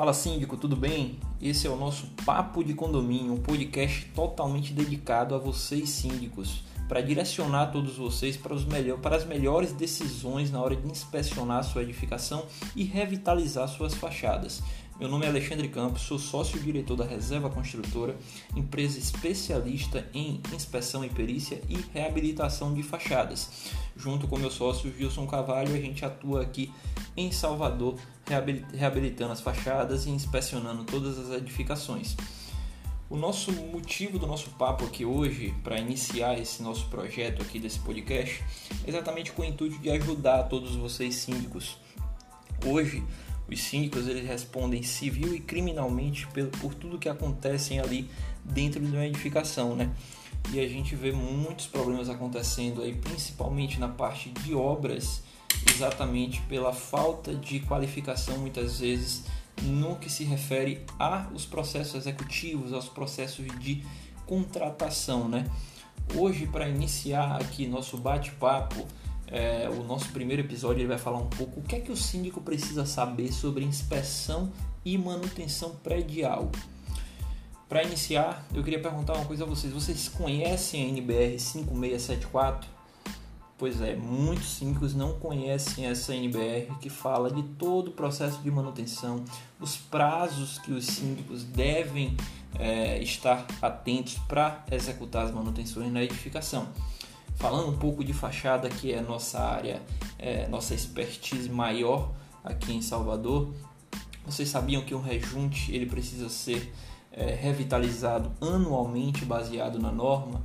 Fala síndico, tudo bem? Esse é o nosso Papo de Condomínio, um podcast totalmente dedicado a vocês síndicos, para direcionar todos vocês para, os melhor, para as melhores decisões na hora de inspecionar sua edificação e revitalizar suas fachadas. Meu nome é Alexandre Campos, sou sócio-diretor da Reserva Construtora, empresa especialista em inspeção e perícia e reabilitação de fachadas. Junto com meu sócio Gilson Cavalho, a gente atua aqui em Salvador, reabilitando as fachadas e inspecionando todas as edificações. O nosso motivo do nosso papo aqui hoje, para iniciar esse nosso projeto aqui desse podcast, é exatamente com o intuito de ajudar todos vocês síndicos. Hoje, os síndicos eles respondem civil e criminalmente por, por tudo que acontecem ali dentro de uma edificação, né? E a gente vê muitos problemas acontecendo aí, principalmente na parte de obras, exatamente pela falta de qualificação muitas vezes no que se refere aos processos executivos, aos processos de contratação, né? Hoje, para iniciar aqui nosso bate-papo, é, o nosso primeiro episódio ele vai falar um pouco o que é que o síndico precisa saber sobre inspeção e manutenção predial. Para iniciar, eu queria perguntar uma coisa a vocês: vocês conhecem a NBR 5674? Pois é, muitos síndicos não conhecem essa NBR que fala de todo o processo de manutenção, os prazos que os síndicos devem é, estar atentos para executar as manutenções na edificação. Falando um pouco de fachada, que é nossa área, é, nossa expertise maior aqui em Salvador, vocês sabiam que um rejunte ele precisa ser é, revitalizado anualmente baseado na norma?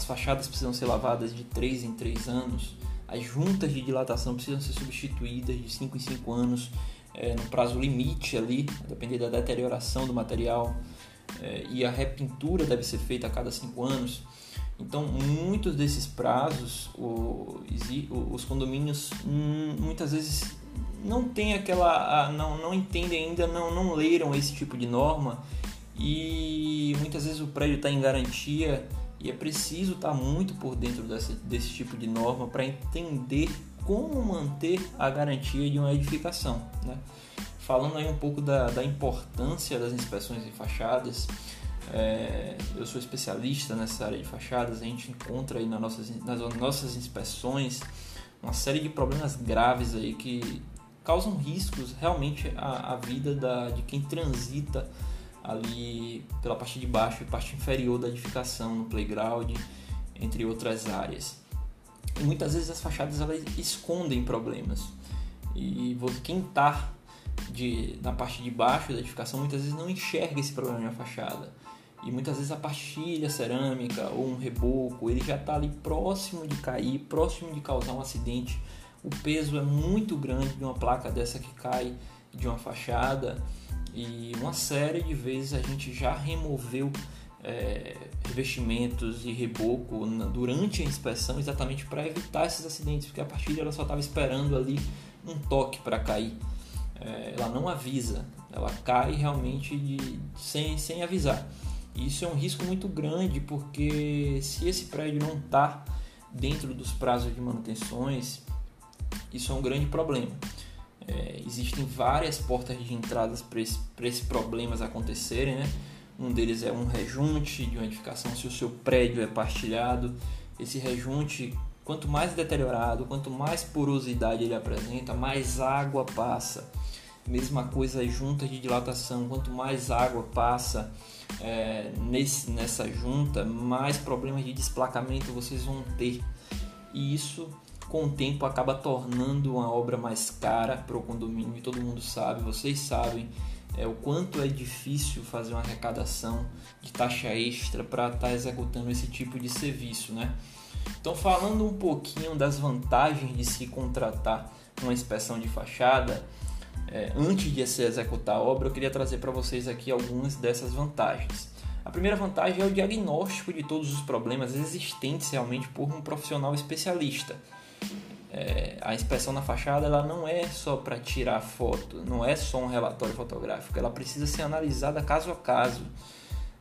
As fachadas precisam ser lavadas de 3 em 3 anos, as juntas de dilatação precisam ser substituídas de 5 em 5 anos, é, no prazo limite ali, a depender da deterioração do material, é, e a repintura deve ser feita a cada 5 anos. Então, muitos desses prazos, os condomínios hum, muitas vezes não tem aquela, não, não entendem ainda, não, não leram esse tipo de norma e muitas vezes o prédio está em garantia e é preciso estar tá muito por dentro desse, tipo de norma para entender como manter a garantia de uma edificação. Né? Falando aí um pouco da, da importância das inspeções de fachadas, é, eu sou especialista nessa área de fachadas, a gente encontra aí nas nossas, nas nossas inspeções uma série de problemas graves aí que causam riscos realmente à, à vida da, de quem transita ali pela parte de baixo e parte inferior da edificação, no playground, entre outras áreas. E muitas vezes as fachadas elas escondem problemas. E quem está na parte de baixo da edificação muitas vezes não enxerga esse problema na fachada e muitas vezes a pastilha cerâmica ou um reboco ele já está ali próximo de cair, próximo de causar um acidente. O peso é muito grande de uma placa dessa que cai de uma fachada e uma série de vezes a gente já removeu é, revestimentos e reboco durante a inspeção exatamente para evitar esses acidentes, porque a pastilha ela só estava esperando ali um toque para cair. É, ela não avisa, ela cai realmente de, sem, sem avisar. Isso é um risco muito grande porque se esse prédio não está dentro dos prazos de manutenções, isso é um grande problema. É, existem várias portas de entradas para esse, esses problemas acontecerem. Né? Um deles é um rejunte de uma edificação, se o seu prédio é partilhado. Esse rejunte, quanto mais deteriorado, quanto mais porosidade ele apresenta, mais água passa. Mesma coisa juntas de dilatação, quanto mais água passa, é, nesse, nessa junta, mais problemas de desplacamento vocês vão ter. E isso, com o tempo, acaba tornando uma obra mais cara para o condomínio. E todo mundo sabe, vocês sabem, é, o quanto é difícil fazer uma arrecadação de taxa extra para estar tá executando esse tipo de serviço, né? Então, falando um pouquinho das vantagens de se contratar uma inspeção de fachada, é, antes de se executar a obra, eu queria trazer para vocês aqui algumas dessas vantagens. A primeira vantagem é o diagnóstico de todos os problemas existentes realmente por um profissional especialista. É, a inspeção na fachada ela não é só para tirar foto, não é só um relatório fotográfico, ela precisa ser analisada caso a caso.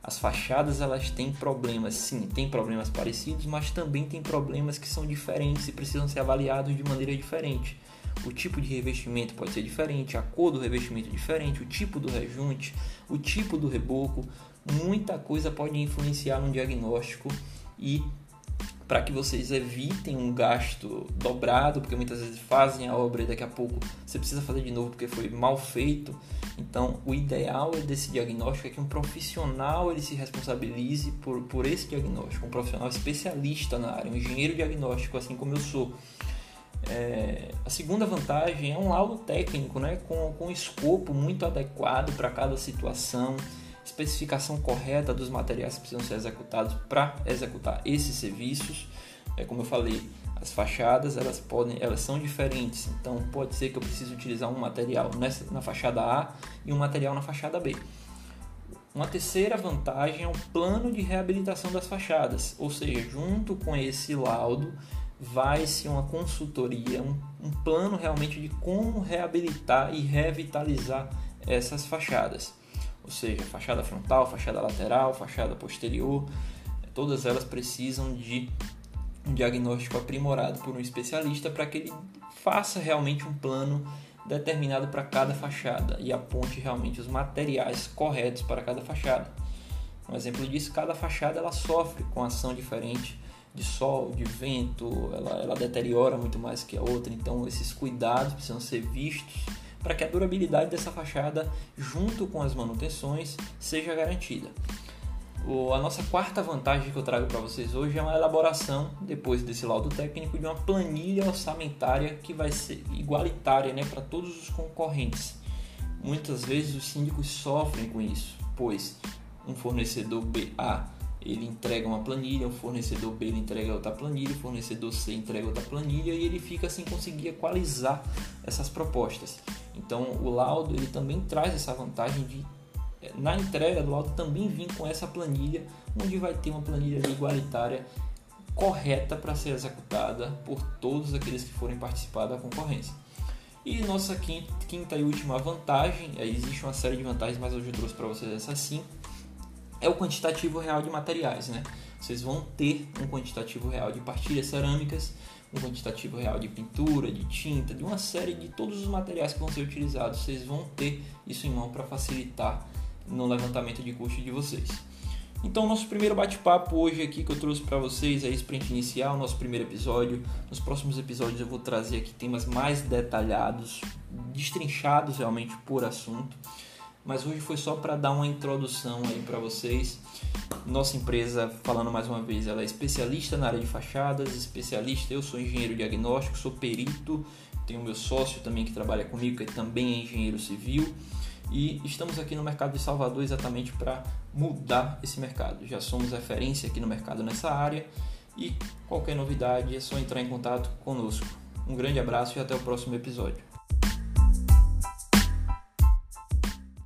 As fachadas elas têm problemas, sim, tem problemas parecidos, mas também tem problemas que são diferentes e precisam ser avaliados de maneira diferente. o tipo de revestimento pode ser diferente, a cor do revestimento é diferente, o tipo do rejunte, o tipo do reboco, muita coisa pode influenciar no diagnóstico e para que vocês evitem um gasto dobrado, porque muitas vezes fazem a obra e daqui a pouco você precisa fazer de novo porque foi mal feito. Então, o ideal desse diagnóstico é que um profissional ele se responsabilize por, por esse diagnóstico, um profissional especialista na área, um engenheiro diagnóstico, assim como eu sou. É, a segunda vantagem é um laudo técnico, né, com, com um escopo muito adequado para cada situação especificação correta dos materiais que precisam ser executados para executar esses serviços. É como eu falei, as fachadas elas podem, elas são diferentes. Então pode ser que eu precise utilizar um material nessa, na fachada A e um material na fachada B. Uma terceira vantagem é o plano de reabilitação das fachadas, ou seja, junto com esse laudo vai-se uma consultoria, um, um plano realmente de como reabilitar e revitalizar essas fachadas ou seja, fachada frontal, fachada lateral, fachada posterior, todas elas precisam de um diagnóstico aprimorado por um especialista para que ele faça realmente um plano determinado para cada fachada e aponte realmente os materiais corretos para cada fachada. Um exemplo disso, cada fachada ela sofre com ação diferente de sol, de vento, ela, ela deteriora muito mais que a outra, então esses cuidados precisam ser vistos para que a durabilidade dessa fachada, junto com as manutenções, seja garantida. O, a nossa quarta vantagem que eu trago para vocês hoje é uma elaboração, depois desse laudo técnico, de uma planilha orçamentária que vai ser igualitária né, para todos os concorrentes. Muitas vezes os síndicos sofrem com isso, pois um fornecedor BA ele entrega uma planilha, o fornecedor B ele entrega outra planilha, o fornecedor C entrega outra planilha e ele fica sem conseguir equalizar essas propostas. Então o laudo ele também traz essa vantagem de eh, na entrega do laudo também vir com essa planilha, onde vai ter uma planilha igualitária correta para ser executada por todos aqueles que forem participar da concorrência. E nossa quinta, e última vantagem, existe uma série de vantagens, mas hoje eu trouxe para vocês essas cinco é o quantitativo real de materiais, né? Vocês vão ter um quantitativo real de partilhas cerâmicas, um quantitativo real de pintura, de tinta, de uma série de todos os materiais que vão ser utilizados. Vocês vão ter isso em mão para facilitar no levantamento de custo de vocês. Então, nosso primeiro bate-papo hoje aqui que eu trouxe para vocês é sprint inicial, nosso primeiro episódio. Nos próximos episódios eu vou trazer aqui temas mais detalhados, destrinchados realmente por assunto mas hoje foi só para dar uma introdução aí para vocês. Nossa empresa, falando mais uma vez, ela é especialista na área de fachadas, especialista, eu sou engenheiro diagnóstico, sou perito, tenho meu sócio também que trabalha comigo, que também é engenheiro civil, e estamos aqui no mercado de Salvador exatamente para mudar esse mercado. Já somos referência aqui no mercado nessa área e qualquer novidade é só entrar em contato conosco. Um grande abraço e até o próximo episódio.